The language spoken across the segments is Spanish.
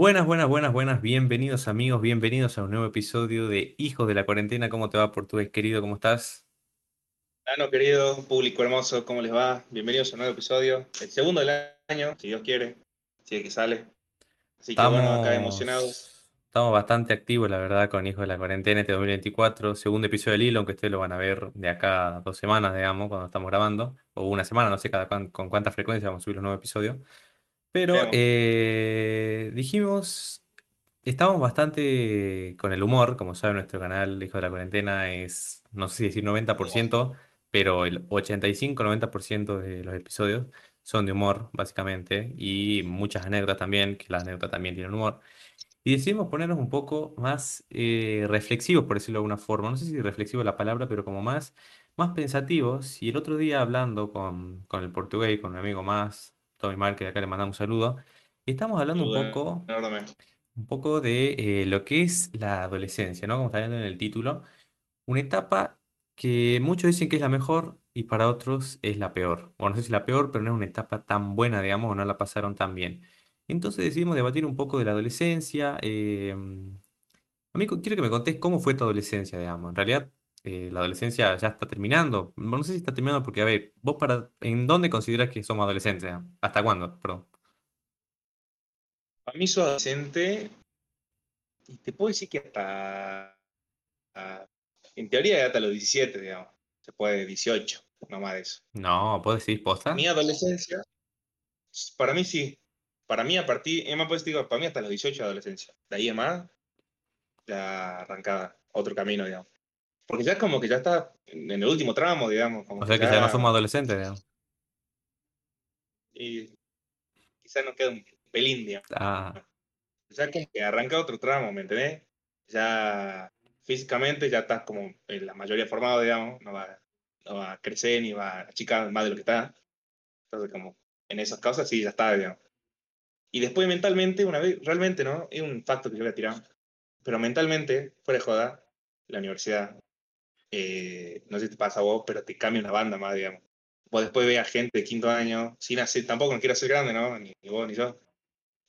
Buenas, buenas, buenas, buenas. Bienvenidos amigos, bienvenidos a un nuevo episodio de Hijos de la Cuarentena. ¿Cómo te va, portugués querido? ¿Cómo estás? Bueno, querido público hermoso, ¿cómo les va? Bienvenidos a un nuevo episodio, el segundo del año, si Dios quiere, si es que sale. Así que bueno, acá emocionados. Estamos bastante activos, la verdad, con Hijos de la Cuarentena este 2024. Segundo episodio del hilo, aunque ustedes lo van a ver de acá a dos semanas, digamos, cuando estamos grabando. O una semana, no sé cada con cuánta frecuencia vamos a subir los nuevos episodios. Pero eh, dijimos, estamos bastante con el humor, como sabe nuestro canal Hijo de la Cuarentena es, no sé si decir 90%, pero el 85-90% de los episodios son de humor, básicamente, y muchas anécdotas también, que las anécdotas también tienen humor. Y decidimos ponernos un poco más eh, reflexivos, por decirlo de alguna forma. No sé si reflexivo es la palabra, pero como más, más pensativos. Y el otro día hablando con, con el portugués, con un amigo más, Tommy Mar, que de acá le mandamos un saludo. Estamos hablando un poco, un poco de eh, lo que es la adolescencia, ¿no? Como está viendo en el título, una etapa que muchos dicen que es la mejor y para otros es la peor. Bueno, no sé si es la peor, pero no es una etapa tan buena, digamos, o no la pasaron tan bien. Entonces decidimos debatir un poco de la adolescencia. Eh, amigo, quiero que me contés cómo fue tu adolescencia, digamos. En realidad, eh, la adolescencia ya está terminando. No sé si está terminando porque, a ver, vos para, ¿en dónde consideras que somos adolescentes? ¿Hasta cuándo? Perdón. Para mí soy adolescente, y te puedo decir que hasta, en teoría hasta los 17, digamos. Se puede 18, no más de eso. No, ¿puedo decir posta? Mi adolescencia, para mí sí. Para mí a partir, es más pues digo, para mí hasta los 18 de adolescencia. De ahí en más, ya arrancada otro camino, digamos. Porque ya es como que ya está en el último tramo, digamos. o sea que ya, no somos adolescentes, digamos. Y quizás nos queda un pelín, digamos. Ah. Ya como que arranca otro tramo, ¿me entendés? Ya físicamente ya estás como en la mayoría formado, digamos. No va, no va a crecer ni va a achicar más de lo que está. Entonces, como en esas causas sí, ya está, digamos. Y después mentalmente, una vez, realmente, ¿no? Es un facto que yo voy a tirar. Pero mentalmente, fuera de joda, la universidad eh, no sé si te pasa a vos, pero te cambia una banda más, digamos. Vos después ves a gente de quinto año, sin hacer, tampoco no quiero ser grande, ¿no? Ni, vos ni yo.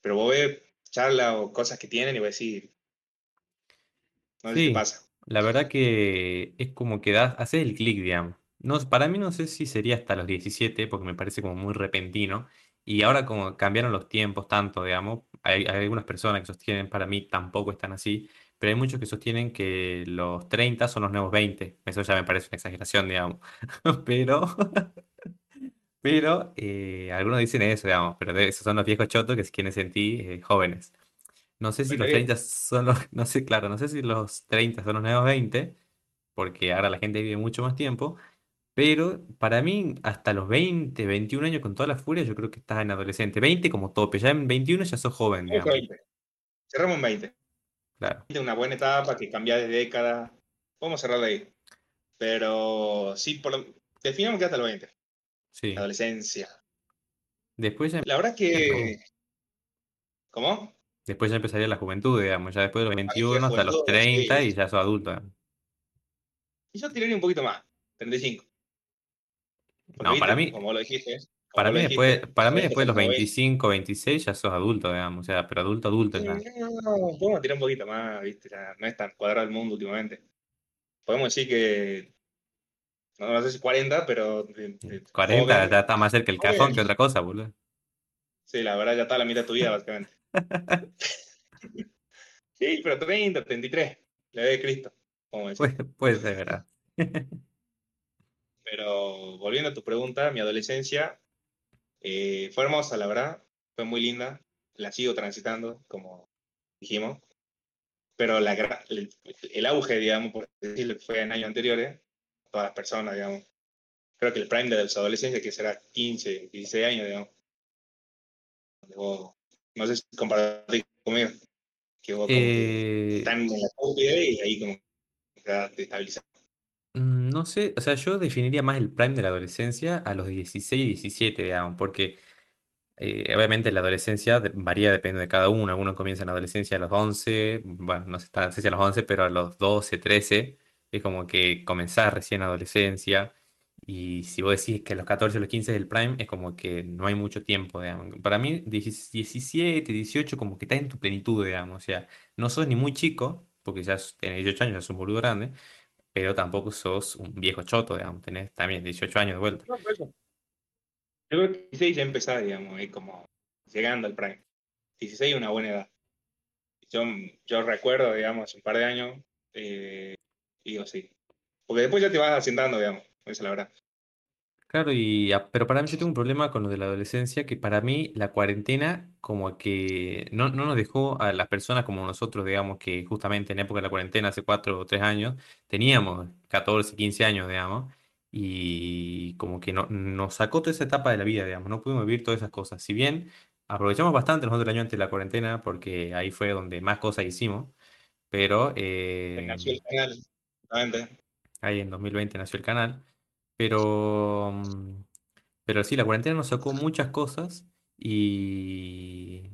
Pero vos ves charlas o cosas que tienen y vos decís, no sé sí, qué pasa. La verdad que es como que das, haces el clic, digamos. No, para mí no sé si sería hasta los 17, porque me parece como muy repentino. Y ahora como cambiaron los tiempos tanto, digamos, hay, hay algunas personas que sostienen, para mí tampoco están así, pero hay muchos que sostienen que los 30 son los nuevos 20. Eso ya me parece una exageración, digamos. Pero, pero eh, algunos dicen eso, digamos, pero esos son los viejos chotos que quieren sentir eh, jóvenes. No sé si los 30 son los, no sé, claro, no sé si los 30 son los nuevos 20, porque ahora la gente vive mucho más tiempo, pero para mí hasta los 20, 21 años con toda la furia, yo creo que estás en adolescente. 20 como tope, ya en 21 ya sos joven, digamos. Cerramos en 20. Una buena etapa que cambia de década. Podemos cerrarla ahí. Pero sí, por lo... definamos que hasta los 20. Sí. Adolescencia. Después La verdad que. ¿Cómo? Después ya empezaría la juventud, digamos, ya después de los 21 hasta los 30 y ya sos adulto. Y yo tiraría un poquito más, 35. no, para mí. Como lo dijiste, para mí, después, para mí después de los 25, 26 ya sos adulto, digamos, o sea, pero adulto, adulto. No, no, podemos tirar un poquito más, ¿viste? no es tan cuadrado el mundo últimamente. Podemos decir que, no, sé si 40, pero... 40, ya está más cerca el cajón que otra cosa, boludo. Sí, la verdad ya está la mitad de tu vida, básicamente. sí, pero 30, 33, le de Cristo. Puede, puede ser, verdad. pero volviendo a tu pregunta, mi adolescencia eh, fue hermosa, la verdad, fue muy linda, la sigo transitando, como dijimos, pero la, el, auge, digamos, por decirlo que fue en años anteriores, todas las personas, digamos, creo que el prime de su adolescencia, que será 15, 16 años, digamos, no sé si compartís conmigo, que vos eh... están en la cúspide y ahí como te estabilizas. Mm, no sé, o sea, yo definiría más el prime de la adolescencia a los 16 y 17, digamos, porque eh, obviamente la adolescencia varía, depende de cada uno. Algunos comienzan la adolescencia a los 11, bueno, no sé, si a los 11, pero a los 12, 13, es como que comenzar recién adolescencia. Y si vos decís que a los 14 o los 15 es el prime, es como que no hay mucho tiempo, digamos. Para mí, 17, 18, como que estás en tu plenitud, digamos. O sea, no sos ni muy chico, porque ya tenés 18 años, ya sos un boludo grande, pero tampoco sos un viejo choto, digamos. Tenés también 18 años de vuelta. Yo creo que 16 ya empezaba, digamos, ahí como llegando al prime. 16 es una buena edad. Yo, yo recuerdo, digamos, un par de años, eh, digo sí. Porque después ya te vas asentando, digamos, esa es la verdad. Claro, y, a- pero para mí yo tengo un problema con lo de la adolescencia, que para mí la cuarentena como que no, no nos dejó a las personas como nosotros, digamos, que justamente en época de la cuarentena, hace cuatro o tres años, teníamos 14 15 años, digamos, y como que no, nos sacó toda esa etapa de la vida, digamos, no pudimos vivir todas esas cosas. Si bien aprovechamos bastante nosotros el año antes de la cuarentena, porque ahí fue donde más cosas hicimos, pero eh, Nació el canal, justamente. ahí en 2020 nació el canal. Pero, mm, pero sí, la cuarentena nos sacó muchas cosas y,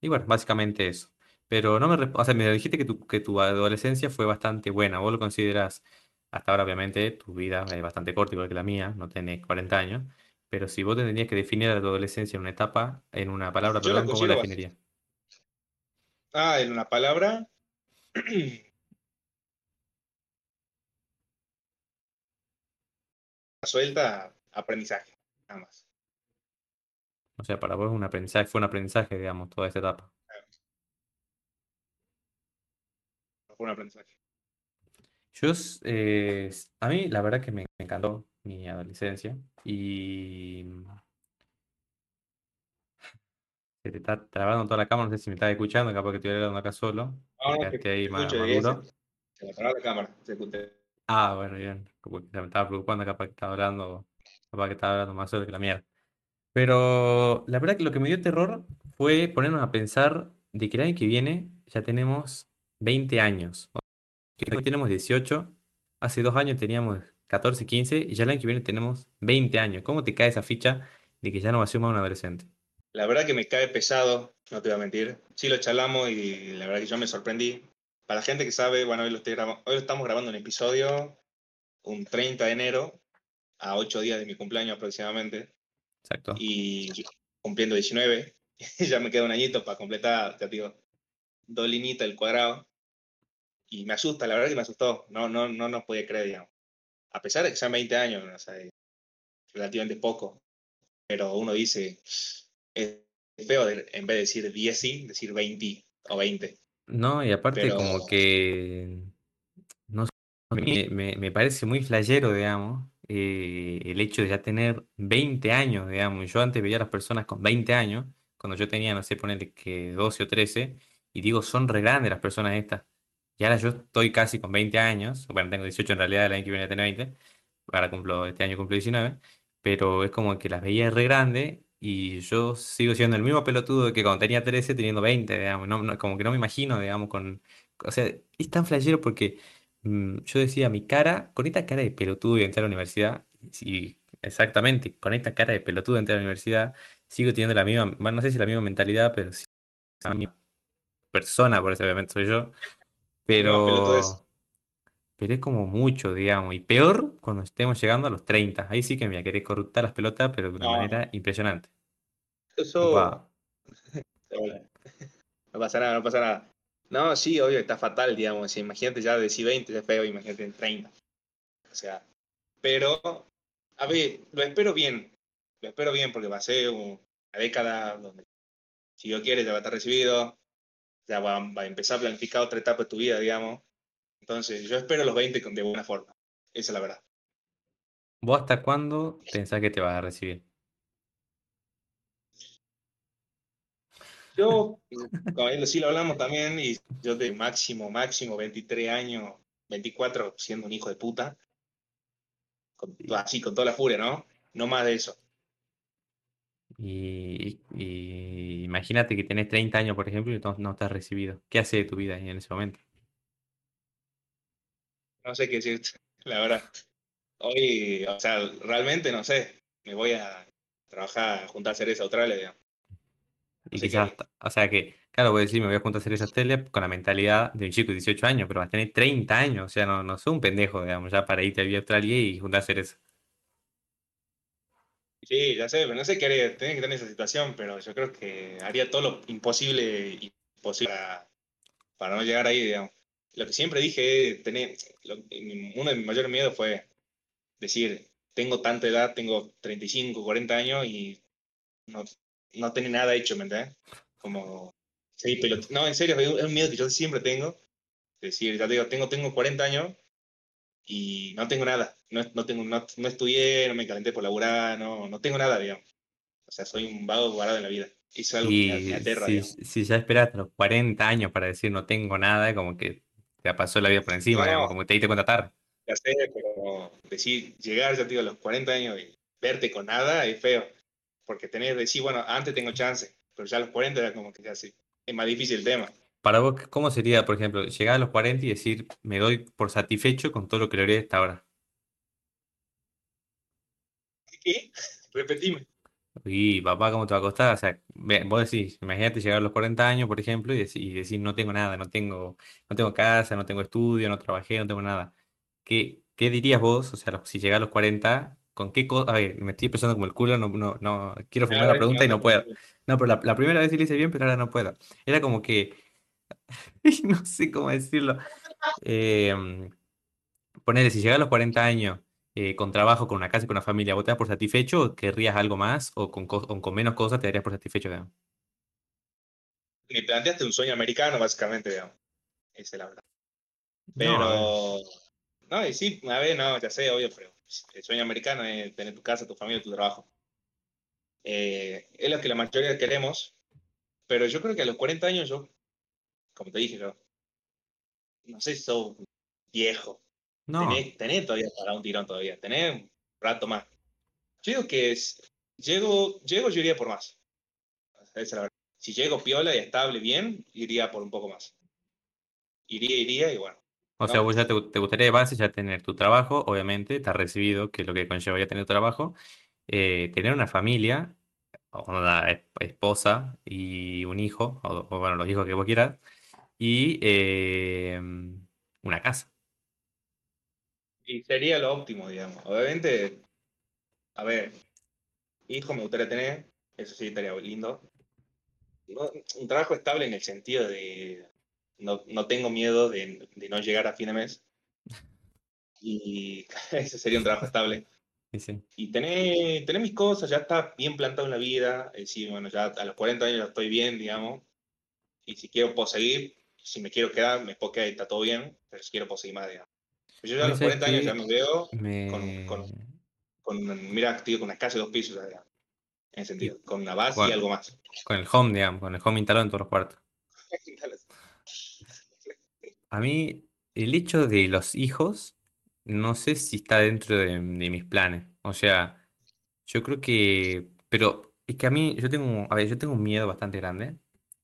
y bueno, básicamente eso. Pero no me, o sea, me dijiste que tu, que tu adolescencia fue bastante buena. Vos lo consideras, hasta ahora obviamente tu vida es bastante corta, igual que la mía, no tenés 40 años. Pero si vos tendrías que definir a tu adolescencia en una etapa, en una palabra, Yo la perdón, ¿cómo la definirías? Ah, en una palabra, suelta, aprendizaje, nada más. O sea, para vos un aprendizaje, fue un aprendizaje, digamos, toda esta etapa. Fue un aprendizaje. Yo, eh, a mí la verdad que me me encantó mi adolescencia y Se te está trabando toda la cámara, no sé si me estás escuchando, capaz que estoy hablando acá solo. No, no, quedaste ahí más, escucho, más se, duro. se paró la cámara, se escucha. Ah, bueno, bien. Como que me estaba preocupando, capaz que estaba hablando, capaz que estaba hablando más solo que la mierda. Pero la verdad que lo que me dio terror fue ponernos a pensar de que el año que viene ya tenemos 20 años. Que hoy tenemos 18, hace dos años teníamos 14, 15 y ya el año que viene tenemos 20 años. ¿Cómo te cae esa ficha de que ya no va a ser más un adolescente? La verdad que me cae pesado, no te voy a mentir. Sí lo charlamos y la verdad que yo me sorprendí. Para la gente que sabe, bueno, hoy lo, estoy grabando, hoy lo estamos grabando un episodio un 30 de enero, a 8 días de mi cumpleaños aproximadamente, Exacto. y cumpliendo 19, ya me queda un añito para completar, te digo, dos linitas del cuadrado, y me asusta, la verdad que me asustó, no, no, no nos podía creer, digamos. A pesar de que sean 20 años, o sea, es relativamente poco, pero uno dice, es feo de- en vez de decir 10 sí, decir 20 o 20, No, y aparte pero como que No sé, a mí me, me parece muy flashero, digamos, eh, el hecho de ya tener 20 años, digamos. Yo antes veía a las personas con 20 años, cuando yo tenía, no sé, ponerle que 12 o 13, y digo, son re grandes las personas estas. Y ahora yo estoy casi con 20 años, bueno, tengo 18 en realidad, el año que viene a tener 20, ahora cumplo, este año cumplo 19, pero es como que las veía re grandes y yo sigo siendo el mismo pelotudo que cuando tenía 13 teniendo 20, digamos, no, no- como que no me imagino, digamos, con... O sea, es tan flashero porque mm, yo decía, mi cara, con esta cara de pelotudo y entrar a la universidad, sí, exactamente, con esta cara de pelotudo entrar a la universidad, sigo teniendo la misma, bueno, no sé si la misma mentalidad, pero sí, la misma persona, por eso obviamente soy yo, pero, pero es como mucho, digamos, y peor cuando estemos llegando a los 30, ahí sí que me querer corruptar las pelotas, pero de una No, manera impresionante. eso, Wow. no pasa nada, no pasa nada. No, sí, obvio, está fatal, digamos. Imagínate ya decir 20, es feo, imagínate en 30. O sea, pero, a ver, lo espero bien. Lo espero bien porque va a ser un- una década donde, si Dios quiere, ya va a estar recibido. Ya va, va a empezar a planificar otra etapa de tu vida, digamos. Entonces, yo espero los 20 con- de buena forma. Esa es la verdad. ¿Vos hasta cuándo pensás que te vas a recibir? Yo, con él sí lo hablamos también, y yo de máximo, máximo 23 años, 24, siendo un hijo de puta, con, así, con toda la furia, ¿no? No más de eso. Y, y imagínate que tenés 30 años, por ejemplo, y no, no estás recibido. ¿Qué hace de tu vida en ese momento? No sé qué decirte, la verdad. Hoy, o sea, realmente no sé. Me voy a trabajar, a juntar cereza a Australia, digamos. Y sé quizás, hasta- o sea que, claro, voy a decir, me voy a juntar a hacer esas tele con la mentalidad de un chico de 18 años, pero vas a tener 30 años, o sea, no, no soy un pendejo, digamos, ya para irte a vivir a Australia y juntar a hacer eso. Sí, ya sé, pero no sé qué haría, tenía que estar en esa situación, pero yo creo que haría todo lo imposible y posible para, para no llegar ahí, digamos. Lo que siempre dije, tener, lo- uno de mis mayores miedos fue decir, tengo tanta edad, tengo 35, 40 años y no, no tengo nada hecho, ¿me entiendes? Como, sí, pero no, en serio, es un miedo que yo siempre tengo. Es decir, ya te digo, tengo, tengo 40 años y no tengo nada. No, no, tengo, no, no estudié, no me calenté por laburar, no, no tengo nada, digamos. O sea, soy un vago varado en la vida. Eso es algo que me, Y aterra, si, si ya esperaste los 40 años para decir no tengo nada, como que te pasó la vida por encima, digamos, como te diste cuenta tarde. ya sé, pero decir, llegar, ya digo, a los 40 años y verte con nada es feo. Porque que decir, bueno, antes tengo chance, pero ya a los 40 era como que ya sí, es más difícil el tema. Para vos, ¿cómo sería, por ejemplo, llegar a los 40 y decir me doy por satisfecho con todo lo que logré hasta ahora? ¿Qué? Repetime. Y papá, ¿cómo te va a costar? O sea, ve- vos decís, imagínate llegar a los 40 años, por ejemplo, y decir, y decir, no tengo nada, no tengo, no tengo casa, no tengo estudio, no trabajé, no tengo nada. ¿Qué, qué dirías vos? O sea, si llegas a los 40, ¿con qué cosa? A ver, me estoy pensando como el culo, no, no, no, quiero formular la pregunta y no puedo. No, pero la, la primera vez sí lo hice bien, pero ahora no puedo. Era como que, no sé cómo decirlo. Eh, Ponele, si llegas a los 40 años eh, con trabajo, con una casa y con una familia, ¿vos te das por satisfecho o querrías algo más o con, o con menos cosas te darías por satisfecho? digamos? Me planteaste un sueño americano, básicamente, digamos. Esa es la verdad. No. Pero, no, y sí, a ver, no, ya sé, obvio, pero el sueño americano es tener tu casa, tu familia, tu trabajo. Eh, es lo que la mayoría queremos, pero yo creo que a los 40 años yo, como te dije, yo, no sé si sos viejo, No, tenés, tenés todavía para un tirón todavía, tenés un rato más. Yo digo que es, llego, llego, yo iría por más. Esa es la verdad. Si llego piola y estable bien, iría por un poco más. Iría, iría y bueno. o sea, vos ya te, te gustaría de base ya tener tu trabajo, obviamente, estar recibido, que es lo que conlleva ya tener tu trabajo, eh, tener una familia, una es- esposa y un hijo, o, o, bueno, los hijos que vos quieras, y eh, una casa. Y sería lo óptimo, digamos. Obviamente, a ver, hijo me gustaría tener, eso sí estaría lindo. No, un trabajo estable en el sentido de no, no tengo miedo de, de no llegar a fin de mes. Y ese sería un trabajo estable. Sí, sí. Y tener, tener mis cosas, ya está bien plantado en la vida. Es decir, bueno, ya a los 40 años ya estoy bien, digamos. Y si quiero puedo seguir, si me quiero quedar, me puedo quedar y está todo bien. Pero si quiero puedo seguir más, digamos. Yo ya a los sabes 40 años ya me veo con, me... con, con mira, tío, con una casa de dos pisos, en ese sentido. Con una base y algo más. con el home, digamos, con el home instalado en todos los cuartos. A mí, el hecho de los hijos, no sé si está dentro de, de mis planes. O sea, yo creo que, pero es que a mí, yo tengo, a ver, yo tengo un miedo bastante grande,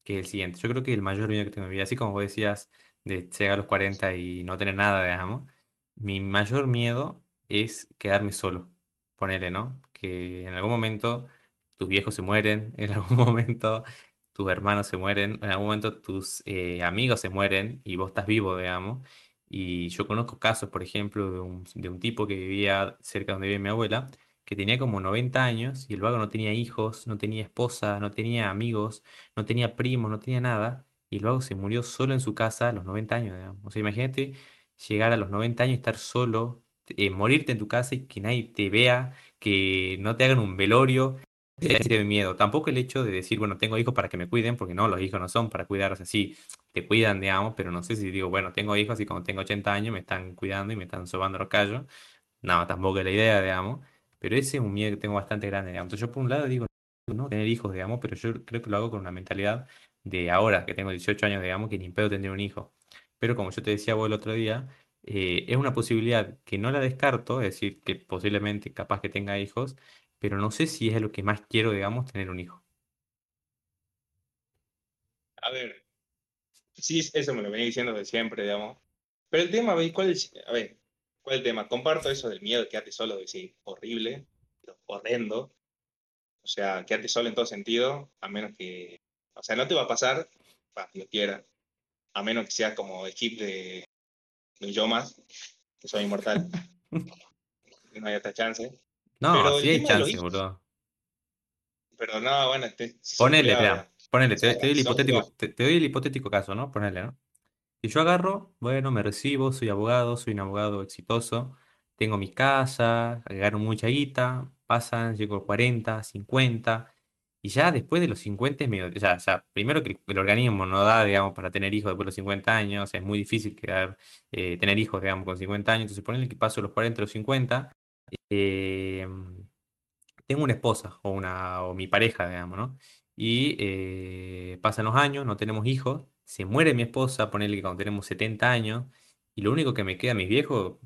que es el siguiente. Yo creo que el mayor miedo que tengo en mi vida, así como vos decías, de llegar a los 40 y no tener nada, digamos, mi mayor miedo es quedarme solo. Ponele, ¿no? Que en algún momento tus viejos se mueren, en algún momento tus hermanos se mueren, en algún momento tus eh, amigos se mueren y vos estás vivo, digamos. Y yo conozco casos, por ejemplo, de un, de un tipo que vivía cerca donde vive mi abuela, que tenía como 90 años y el vago no tenía hijos, no tenía esposa, no tenía amigos, no tenía primos, no tenía nada. Y el se murió solo en su casa a los 90 años, digamos. O sea, imagínate llegar a los 90 años y estar solo, eh, morirte en tu casa y que nadie te vea, que no te hagan un velorio de miedo. Tampoco el hecho de decir, bueno, tengo hijos para que me cuiden, porque no, los hijos no son para cuidarse así, te cuidan, digamos, pero no sé si digo, bueno, tengo hijos y cuando tengo 80 años me están cuidando y me están sobando los callos. No, tampoco es la idea, digamos, pero ese es un miedo que tengo bastante grande, digamos. Entonces, yo por un lado digo, no tener hijos, digamos, pero yo creo que lo hago con una mentalidad de ahora, que tengo 18 años, digamos, que ni pedo tendría un hijo. Pero como yo te decía vos el otro día, eh, es una posibilidad que no la descarto, es decir, que posiblemente capaz que tenga hijos pero no sé si es lo que más quiero, digamos, tener un hijo. A ver, sí, eso me lo venía diciendo de siempre, digamos. Pero el tema, ¿veis? ¿cuál es? A ver, ¿cuál es el tema? Comparto eso del miedo de quedarte solo, de decir, horrible, horrendo. O sea, quedarte solo en todo sentido, a menos que. O sea, no te va a pasar, para lo quiera, a menos que seas como chip de, de un yo más, que soy inmortal, no hay otra chance. No, Pero sí hay chance, boludo. Pero no, bueno, te, si Ponele, digamos. ponele, te, sea, te doy el si hipotético, te, te doy el hipotético caso, ¿no? Ponele, ¿no? Y yo agarro, bueno, me recibo, soy abogado, soy un abogado exitoso, tengo mi casa, gano mucha guita, pasan, llego a 40, 50, y ya después de los 50 es medio, ya, ya, primero que el, organismo no da, digamos, para tener hijos después de los 50 años, es muy difícil quedar, eh, tener hijos, digamos, con 50 años, entonces ponele que paso los 40, los 50, eh, tengo una esposa o, una, o mi pareja, digamos, ¿no? Y eh, pasan los años, no tenemos hijos, se muere mi esposa, ponele que cuando tenemos 70 años, y lo único que me queda a mis viejos,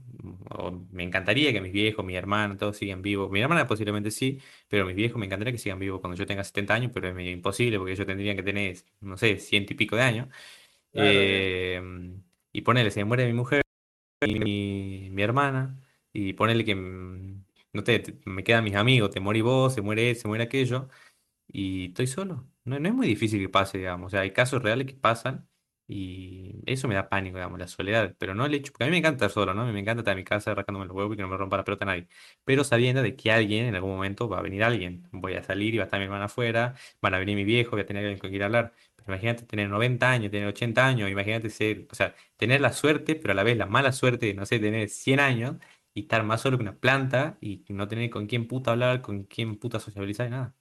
o me encantaría que mis viejos, mi hermano, todos sigan vivos. Mi hermana posiblemente sí, pero mis viejos me encantaría que sigan vivos cuando yo tenga 70 años, pero es medio imposible porque ellos tendrían que tener, no sé, ciento y pico de años. Claro. Eh, y ponele, se muere mi mujer y mi, mi hermana, y ponele que, mm, no sé, te- me quedan mis amigos, te morís vos, se muere él, se muere aquello, y estoy solo. No, no es muy difícil que pase, digamos. O sea, hay casos reales que pasan, y eso me da pánico, digamos, la soledad, pero no el hecho, porque a mí me encanta estar solo, ¿no? A me encanta estar en mi casa rascándome los huevos y que no me rompa la pelota nadie, pero sabiendo de que alguien, en algún momento, va a venir alguien. Voy a salir y va a estar mi hermana afuera, van a venir mi viejo, voy a tener alguien con quien hablar. Imagínate tener 90 años, tener 80 años, imagínate ser, o sea, tener la suerte, pero a la vez la mala suerte de, no sé, tener 100 años y estar más solo que una planta y no tener con quién puta hablar, con quién puta sociabilizar y nada.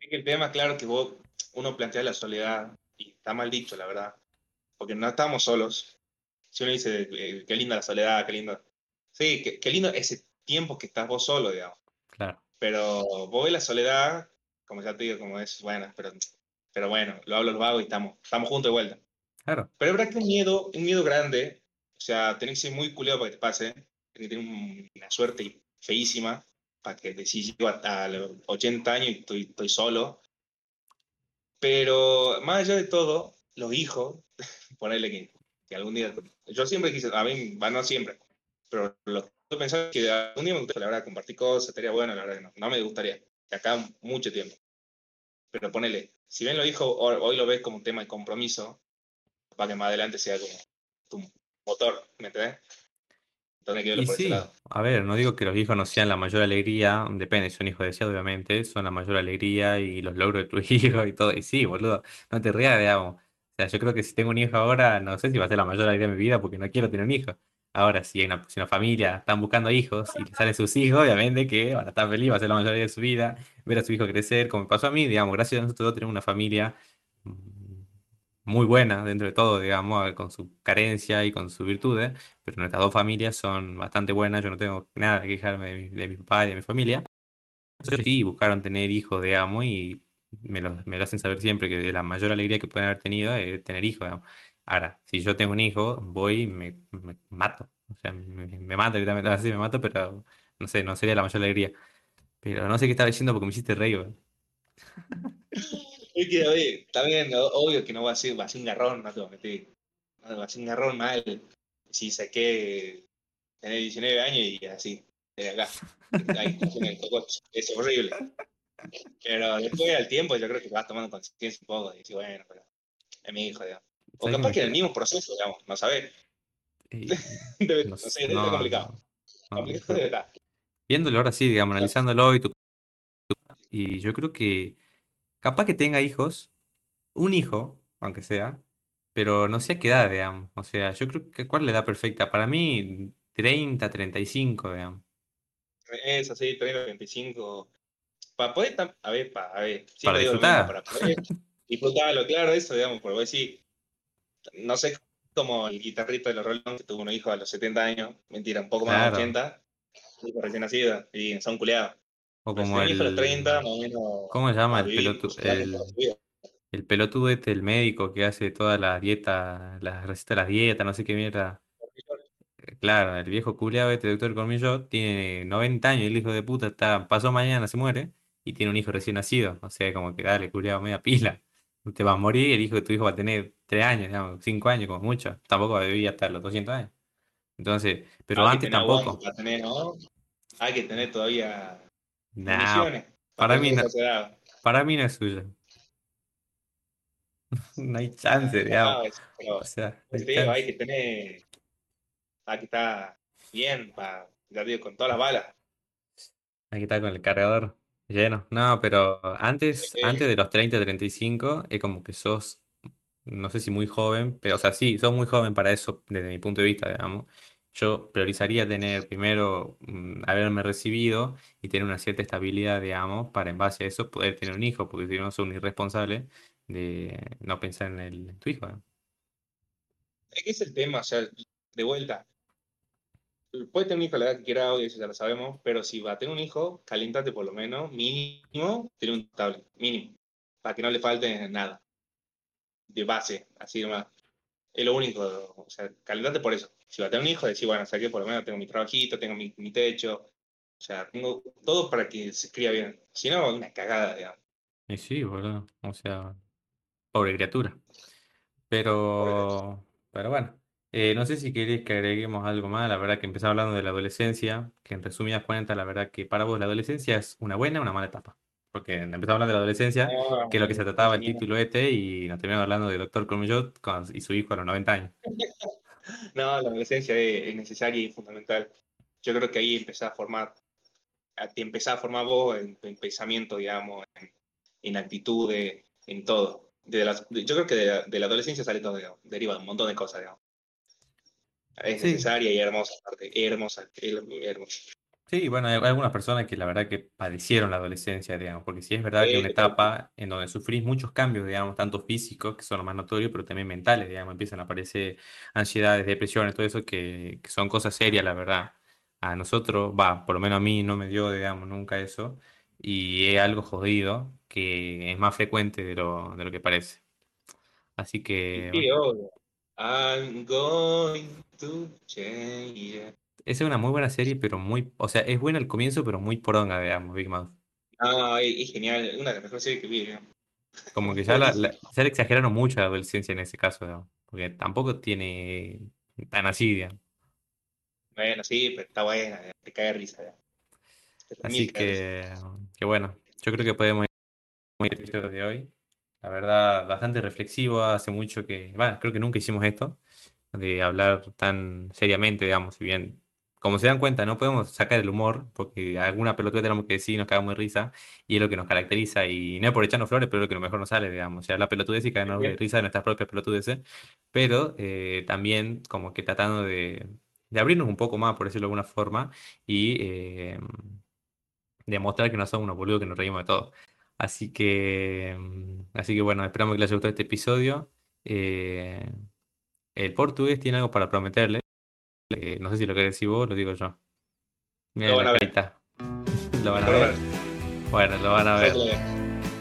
El tema, claro, que vos, uno plantea la soledad, está mal dicho, la verdad, porque no estamos solos. Si uno dice, eh, qué linda la soledad, qué lindo. Sí, qué, qué lindo ese tiempo que estás vos solo, digamos. Claro, Pero vos ves la soledad, como ya te digo, como es, bueno, pero, pero bueno, lo hablo, lo hago y estamos, estamos juntos de vuelta. claro. Pero es verdad que un miedo, un miedo grande, o sea, tenés que ser muy culiado para que te pase, tenés que tener un- una suerte feísima para que decís, yo a, a los 80 años y estoy, estoy solo. Pero más allá de todo, los hijos, ponerle que, que algún día, yo siempre quise, a mí, no siempre, pero lo pensaba que algún día me gustaría, la verdad, compartir cosas, estaría bueno, la verdad no, no me gustaría, que acá mucho tiempo. Pero ponele, si bien lo dijo, hoy, hoy lo ves como un tema de compromiso, para que más adelante sea como tu motor, ¿me entendés? Hay que verlo Y por ese sí, lado. a ver, no digo que los hijos no sean la mayor alegría, depende, son hijos deseados, obviamente, son la mayor alegría y los logros de tu hijo y todo. Y sí, boludo, no te rías, digamos. O sea, yo creo que si tengo un hijo ahora, no sé si va a ser la mayor alegría de mi vida porque no quiero tener un hijo. Ahora, si hay una, si una familia están buscando hijos y les salen sus hijos, obviamente que van a estar felices, va a ser la mayor alegría de su vida, ver a su hijo crecer, como me pasó a mí, digamos, gracias a nosotros tenemos una familia muy buena dentro de todo, digamos, con su carencia y con sus virtudes pero nuestras dos familias son bastante buenas, yo no tengo nada que quejarme de mi, de mi papá y de mi familia. Entonces sí, buscaron tener hijos, digamos, y me lo, me lo hacen saber siempre que la mayor alegría que pueden haber tenido es tener hijos, digamos. Ahora, si yo tengo un hijo, voy y me, me mato. O sea, me, me mato, literalmente, así me mato, pero no sé, no sería la mayor alegría. Pero no sé qué estaba diciendo porque me hiciste reír, que, oye, está bien, obvio que no va a ser, va a ser un garrón, no te voy a meter. No, va a ser un garrón mal. Si saqué, tener 19 años y así, de acá. Ahí, es horrible. Pero después al tiempo yo creo que vas tomando conciencia un poco y bueno, pero es mi hijo, digamos. O ¿Sabes qué capaz me que en el mismo proceso, digamos, no sabés. Y Debe- no, sé, no, complicado. no, Complicado debe estar. Viéndolo ahora sí, digamos, analizándolo y, tu- y yo creo que capaz que tenga hijos un hijo, aunque sea, pero no sé a qué edad, digamos. O sea, yo creo que cuál es la edad perfecta. Para mí, 30, 35, digamos. Es así, 30, 25. Para poder, a ver, pa- a ver, Para siempre digo lo mismo, disfrutar. para poder disfrutarlo, claro, eso, digamos, porque vos decís, no sé como el guitarrista de los Rolling Stones, que tuvo un hijo a los 70 años, mentira, un poco más de Claro. 80, hijo recién nacido, y son culeados. O como tenés hijo a los 30, el... más o menos, ¿Cómo se llama? El pelotudo, toda el, el pelotudo este, el médico que hace todas las dietas, las recetas de las dietas, no sé qué mierda. Eh, Claro, el viejo culiado este doctor Cormillo tiene 90 años y el hijo de puta está, pasó mañana, se muere y tiene un hijo recién nacido. O sea, como que dale, culiado, media pila. Te vas a morir, el hijo de tu hijo va a tener 3 años, digamos, 5 años como mucho. Tampoco va a vivir hasta los 200 años. Entonces, pero Hay antes tampoco. para tener, ¿no? Hay que tener todavía Nah, para mí no, para mí no es suyo. No hay chance, digamos. pero O sea, hay te digo, hay que tener, hay que estar bien, para, ya digo, con todas las balas. Hay que estar con el cargador. Lleno. No, pero antes, antes de los 30, 35, es como que sos, no sé si muy joven, pero o sea, sí, sos muy joven para eso desde mi punto de vista, digamos. Yo priorizaría tener primero mm, haberme recibido y tener una cierta estabilidad, digamos, para en base a eso poder tener un hijo, porque si no soy un irresponsable de no pensar en el, tu hijo. Es que es el tema, o sea, de vuelta. Puede tener un hijo a la edad que quiera, hoy eso ya lo sabemos, pero si va a tener un hijo, caliéntate por lo menos, mínimo, tener un tablet, mínimo, para que no le falte nada, de base, así nomás. Es lo único, o sea, calentate por eso. Si va a tener un hijo, decir, bueno, o que por lo menos tengo mi trabajito, tengo mi, mi techo, o sea, tengo todo para que se cría bien. Si no, una cagada, digamos. Y sí, boludo. O sea, pobre criatura. Pero, pero bueno, eh, no sé si queréis que agreguemos algo más. La verdad que empezamos hablando de la adolescencia, que en resumidas cuentas, la verdad que para vos la adolescencia es una buena o una mala etapa. Porque empezamos hablando de la adolescencia, No, que es lo que se trataba el título este, y nos terminamos hablando de Doctor Colmillot con- y su hijo a los 90 años. No, la adolescencia es, es necesaria y fundamental. Yo creo que ahí empezás a formar, te empezás a formar vos en, en pensamiento, digamos, en, en actitudes, en todo. Las- yo creo que de la, de la adolescencia sale todo, digamos, deriva un montón de cosas, digamos. Es Sí, necesaria y hermosa, aparte, hermosa, hermosa. Sí, bueno, hay algunas personas que la verdad que padecieron la adolescencia, digamos, porque sí es verdad que es una etapa en donde sufrís muchos cambios, digamos, tanto físicos, que son los más notorios, pero también mentales, digamos, empiezan a aparecer ansiedades, depresiones, todo eso que, que son cosas serias, la verdad. A nosotros, va, por lo menos a mí no me dio, digamos, nunca eso, y es algo jodido, que es más frecuente de lo, de lo que parece. Así que, sí, bueno, obvio. I'm going to change. Esa es una muy buena serie, pero muy, o sea, es buena al comienzo, pero muy poronga, digamos, Big Mouth. No, es, es genial, una de las mejores series que vi, digamos. Como que ya la, la- ya le exageraron mucho la adolescencia en ese caso, digamos, porque tampoco tiene tan así, digamos. Bueno, sí, pero está buena, te cae risa, digamos. Así que, que bueno, yo creo que podemos ir al episodio de hoy. La verdad, bastante reflexivo, hace mucho que, bueno, creo que nunca hicimos esto, de hablar tan seriamente, digamos, si bien, como se dan cuenta, no podemos sacar el humor, porque alguna pelotudez tenemos que decir y nos cagamos de risa, y es lo que nos caracteriza, y no es por echarnos flores, pero es lo que lo mejor nos sale, digamos, o sea, la pelotudez y caernos de risa de nuestras propias pelotudeces, pero eh, también como que tratando de, de abrirnos un poco más, por decirlo de alguna forma, y eh, demostrar que no somos unos boludos que nos reímos de todo. Así que, mm, así que bueno, esperamos que les haya gustado este episodio. Eh, el portugués tiene algo para prometerle. Eh, no sé si lo querés decir vos, lo digo yo. Lo Miren la van a ver, carita. Lo van a lo ver. Bueno, lo van a ver. lo.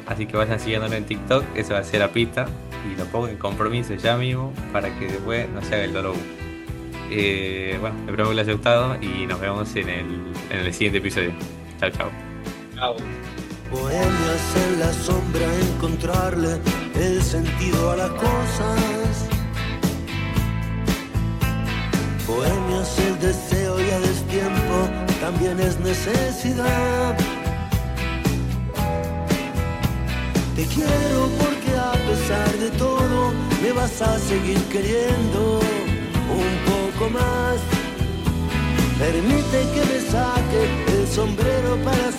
Así que vayan siguiéndolo en TikTok. Eso va a ser la pista. Y lo pongo en compromiso ya mismo para que después no se haga el dolor. Eh, bueno, espero que les haya gustado y nos vemos en el, en el siguiente episodio. Chao, chao. Chao. Bohemias en la sombra, encontrarle el sentido a las cosas. Bohemias el deseo y a destiempo también es necesidad. Te quiero porque a pesar de todo me vas a seguir queriendo un poco más. Permite que me saque el sombrero para